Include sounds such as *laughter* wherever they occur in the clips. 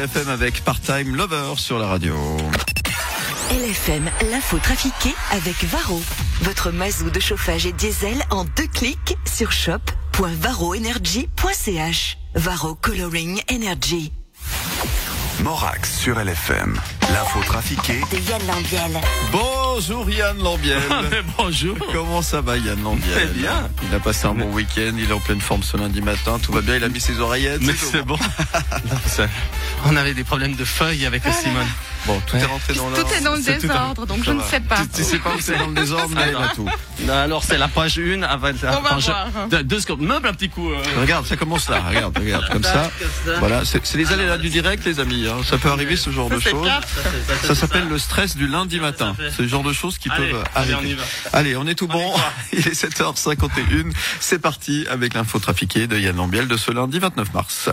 LFM avec Part-Time Lover sur la radio. LFM, l'info trafiquée avec Varro. Votre mazou de chauffage et diesel en deux clics sur shop.varroenergy.ch. Varro Coloring Energy. Morax sur LFM. L'info trafiquée De Yann Lambiel. Bonjour Yann Lambiel. *laughs* Bonjour. Comment ça va Yann Lambiel Très bien. Il a passé un bon week-end, il est en pleine forme ce lundi matin, tout va bien, il a mis ses oreillettes. Mais c'est bon. *laughs* On avait des problèmes de feuilles avec la Simone. Bon, tout est rentré dans Tout l'ordre. est dans le tout désordre, donc je ne sais pas. Tu, tu sais pas où c'est dans le désordre, mais a tout. Alors c'est la page 1 avec la page voir. deux, deux secondes. Meuble un petit coup. euh. Regarde, ça commence là, regarde, regarde, comme ça. Voilà, c'est les aléas du direct, les amis. hein. Ça peut arriver ce genre de choses. Ça s'appelle le stress du lundi matin. C'est le genre de choses qui Allez, peuvent allez, arriver. on y va. Allez, on est tout bon. *laughs* Il est 7h51. C'est parti avec l'info trafiquée de Yann Lambiel de ce lundi 29 mars.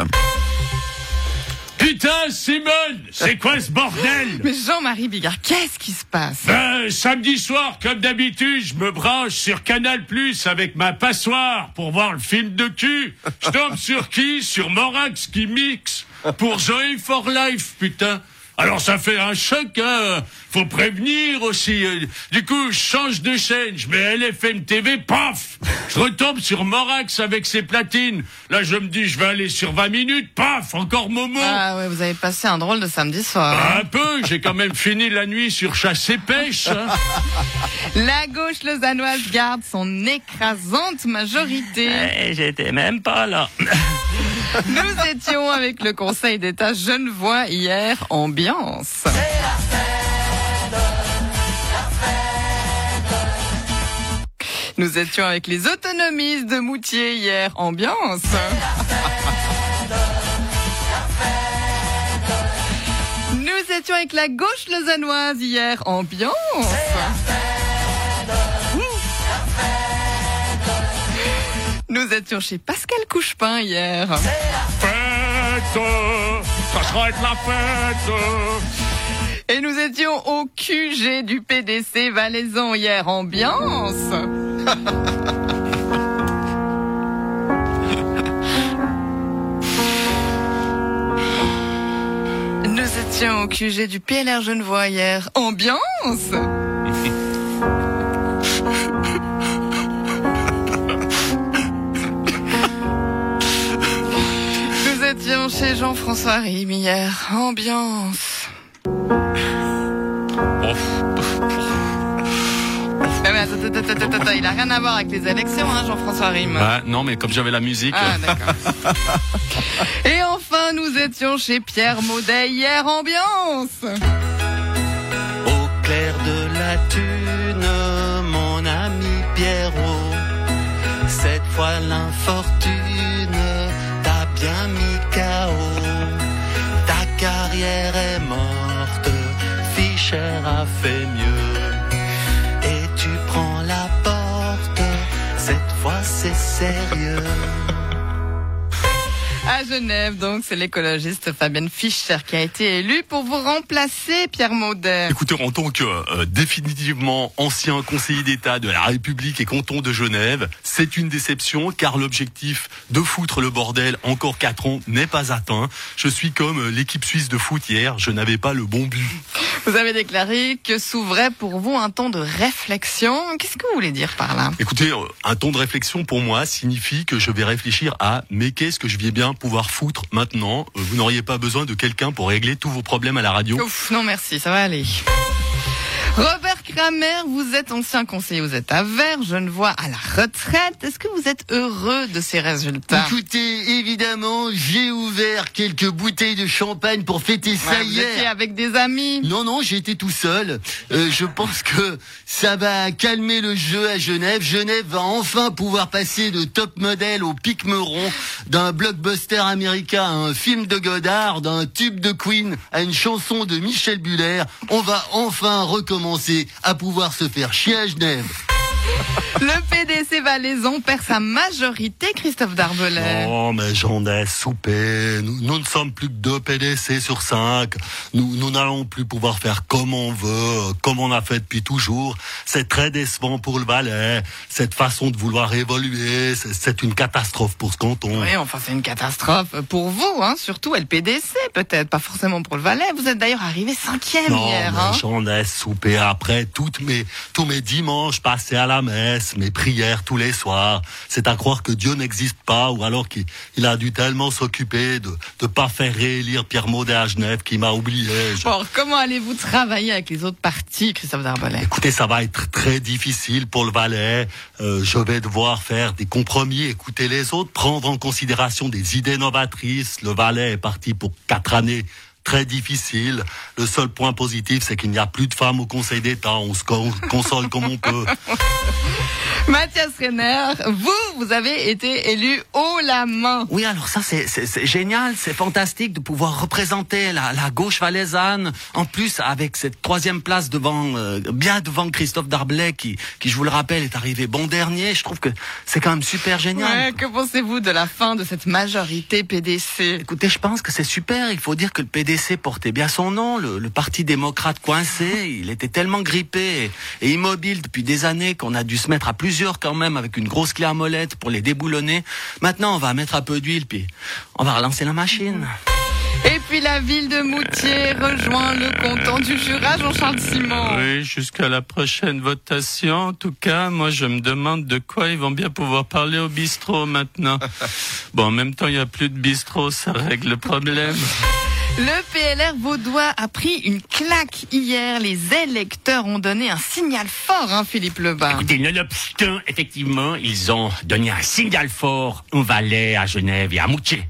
Putain, Simone, c'est quoi ce bordel Mais Jean-Marie Bigard, qu'est-ce qui se passe? Ben, Samedi soir, comme d'habitude, je me branche sur Canal Plus avec ma passoire pour voir le film de cul. Je tombe sur qui? Sur Morax qui mixe pour Zoé for Life, putain. Alors ça fait un choc, hein. Faut prévenir aussi. Du coup, je change de chaîne, je mets LFM TV, paf Je retombe sur Morax avec ses platines. Là, je me dis, je vais aller sur 20 minutes, paf Encore Momo Ah ouais, vous avez passé un drôle de samedi soir. un peu, j'ai quand même fini la nuit sur chasse et pêche. hein. *laughs* La gauche lausannoise garde son écrasante majorité. Eh, J'étais même pas là. Nous étions avec le Conseil d'État Genevois hier, ambiance. Nous étions avec les autonomistes de Moutier hier, ambiance. Nous étions avec la gauche lausannoise hier, ambiance. Nous étions chez Pascal Couchepin hier. Fête, ça sera être la fête. Et nous étions au QG du PDC Valaisan hier, ambiance. Nous étions au QG du PLR Genevois hier, ambiance. *laughs* chez Jean-François Rime hier, ambiance. Il a rien à voir avec les élections, hein, Jean-François Rime. Ah, non, mais comme j'avais la musique. Ah, d'accord. *laughs* Et enfin, nous étions chez Pierre Maudet hier, ambiance. Au clair de la thune, mon ami Pierrot. Cette fois l'infortune fait mieux. Et tu prends la porte, cette fois c'est sérieux. À Genève, donc, c'est l'écologiste Fabienne Fischer qui a été élue pour vous remplacer, Pierre Maudet. Écoutez, en tant que euh, définitivement ancien conseiller d'État de la République et canton de Genève, c'est une déception car l'objectif de foutre le bordel encore quatre ans n'est pas atteint. Je suis comme euh, l'équipe suisse de foot hier, je n'avais pas le bon but. Vous avez déclaré que s'ouvrait pour vous un temps de réflexion. Qu'est-ce que vous voulez dire par là? Écoutez, euh, un temps de réflexion pour moi signifie que je vais réfléchir à mais qu'est-ce que je vais bien pouvoir foutre maintenant? Euh, Vous n'auriez pas besoin de quelqu'un pour régler tous vos problèmes à la radio? Ouf, non merci, ça va aller. Robert Kramer, vous êtes ancien conseiller, vous êtes à Vert, je ne vois à la retraite. Est-ce que vous êtes heureux de ces résultats? Écoutez, évidemment, j'ai ouvert quelques bouteilles de champagne pour fêter ça Ouais, Vous hier. étiez avec des amis. Non, non, j'ai été tout seul. Euh, je pense que ça va calmer le jeu à Genève. Genève va enfin pouvoir passer de top modèle au pic meuron, d'un blockbuster américain à un film de Godard, d'un tube de Queen à une chanson de Michel Buller. On va enfin recommencer à pouvoir se faire chier à Genève. *laughs* Le PDC Valaisan perd sa majorité, Christophe Darbelay. Non, mais j'en ai soupé. Nous, nous ne sommes plus que deux PDC sur cinq. Nous, nous n'allons plus pouvoir faire comme on veut, comme on a fait depuis toujours. C'est très décevant pour le Valais. Cette façon de vouloir évoluer, c'est- une catastrophe pour ce canton. Oui, enfin c'est une catastrophe pour vous, hein, surtout LPDC peut-être, pas forcément pour le Valais. Vous êtes d'ailleurs arrivé cinquième Non, hier. Hein. j'en ai soupé après toutes mes, tous mes dimanches passés à la mes prières tous les soirs. C'est à croire que Dieu n'existe pas ou alors qu'il il a dû tellement s'occuper de ne pas faire réélire Pierre Maudet à Genève qui m'a oublié. Je- Bon, comment allez-vous travailler avec les autres partis, Christophe Darbelay Écoutez, ça va être très difficile pour le Valais. Euh, je vais devoir faire des compromis, écouter les autres, prendre en considération des idées novatrices. Le Valais est parti pour quatre années très difficiles. Le seul point positif, c'est qu'il n'y a plus de femmes au Conseil d'État. On se con- console comme on peut. *laughs* Mathias Renner, vous, vous avez été élu haut la main. Oui, alors ça, c'est- génial, c'est fantastique de pouvoir représenter la, la gauche valaisanne. En plus, avec cette troisième place devant, euh, bien devant Christophe Darblay, qui, qui, je vous le rappelle, est arrivé bon dernier. Je trouve que c'est quand même super génial. Ouais, que pensez-vous de la fin de cette majorité PDC Écoutez, je pense que c'est super. Il faut dire que le PDC portait bien son nom. Le, le Parti démocrate coincé, il était tellement grippé et, et immobile depuis des années qu'on a dû se mettre à plusieurs quand même avec une grosse clé à molette pour les déboulonner. Maintenant, on va mettre un peu d'huile puis on va relancer la machine. Et puis la ville de Moutier rejoint le canton du Jura, Jean-Charles Simon. Oui, jusqu'à la prochaine votation. En tout cas, moi, je me demande de quoi ils vont bien pouvoir parler au bistrot maintenant. *laughs* Bon, en même temps, il n'y a plus de bistrot, ça règle le problème. Le PLR vaudois a pris une claque hier. Les électeurs ont donné un signal fort, hein, Philippe Lebas. Écoutez, nonobstant, effectivement, ils ont donné un signal fort au Valais, à Genève et à Moutier.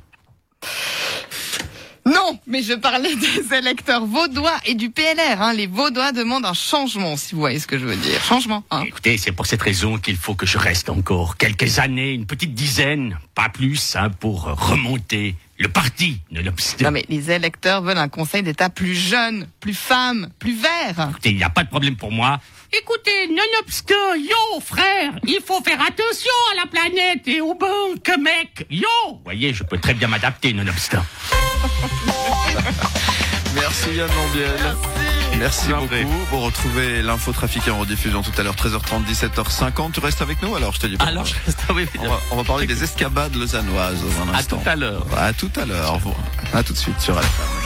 Non, mais je parlais *laughs* des électeurs vaudois et du PLR. Hein. Les vaudois demandent un changement, si vous voyez ce que je veux dire. Changement. Hein. Écoutez, c'est pour cette raison qu'il faut que je reste encore quelques années, une petite dizaine, pas plus, hein, pour remonter le parti, nonobstant. Non, mais les électeurs veulent un conseil d'État plus jeune, plus femme, plus vert. Écoutez, il n'y a pas de problème pour moi. Écoutez, nonobstant, yo, frère, il faut faire attention à la planète et aux banques, mec, yo Vous voyez, je peux très bien m'adapter, nonobstant. Merci Yann Lambiel. Merci beaucoup. Vous retrouvez l'info trafiquée en rediffusion tout à l'heure, 13h30, 17h50. Tu restes avec nous alors, je te dis pas. Alors, je reste oui, on, va, on va parler des escabades lausannoises dans un À instant. tout à l'heure. À tout à l'heure. À tout de suite sur LFM.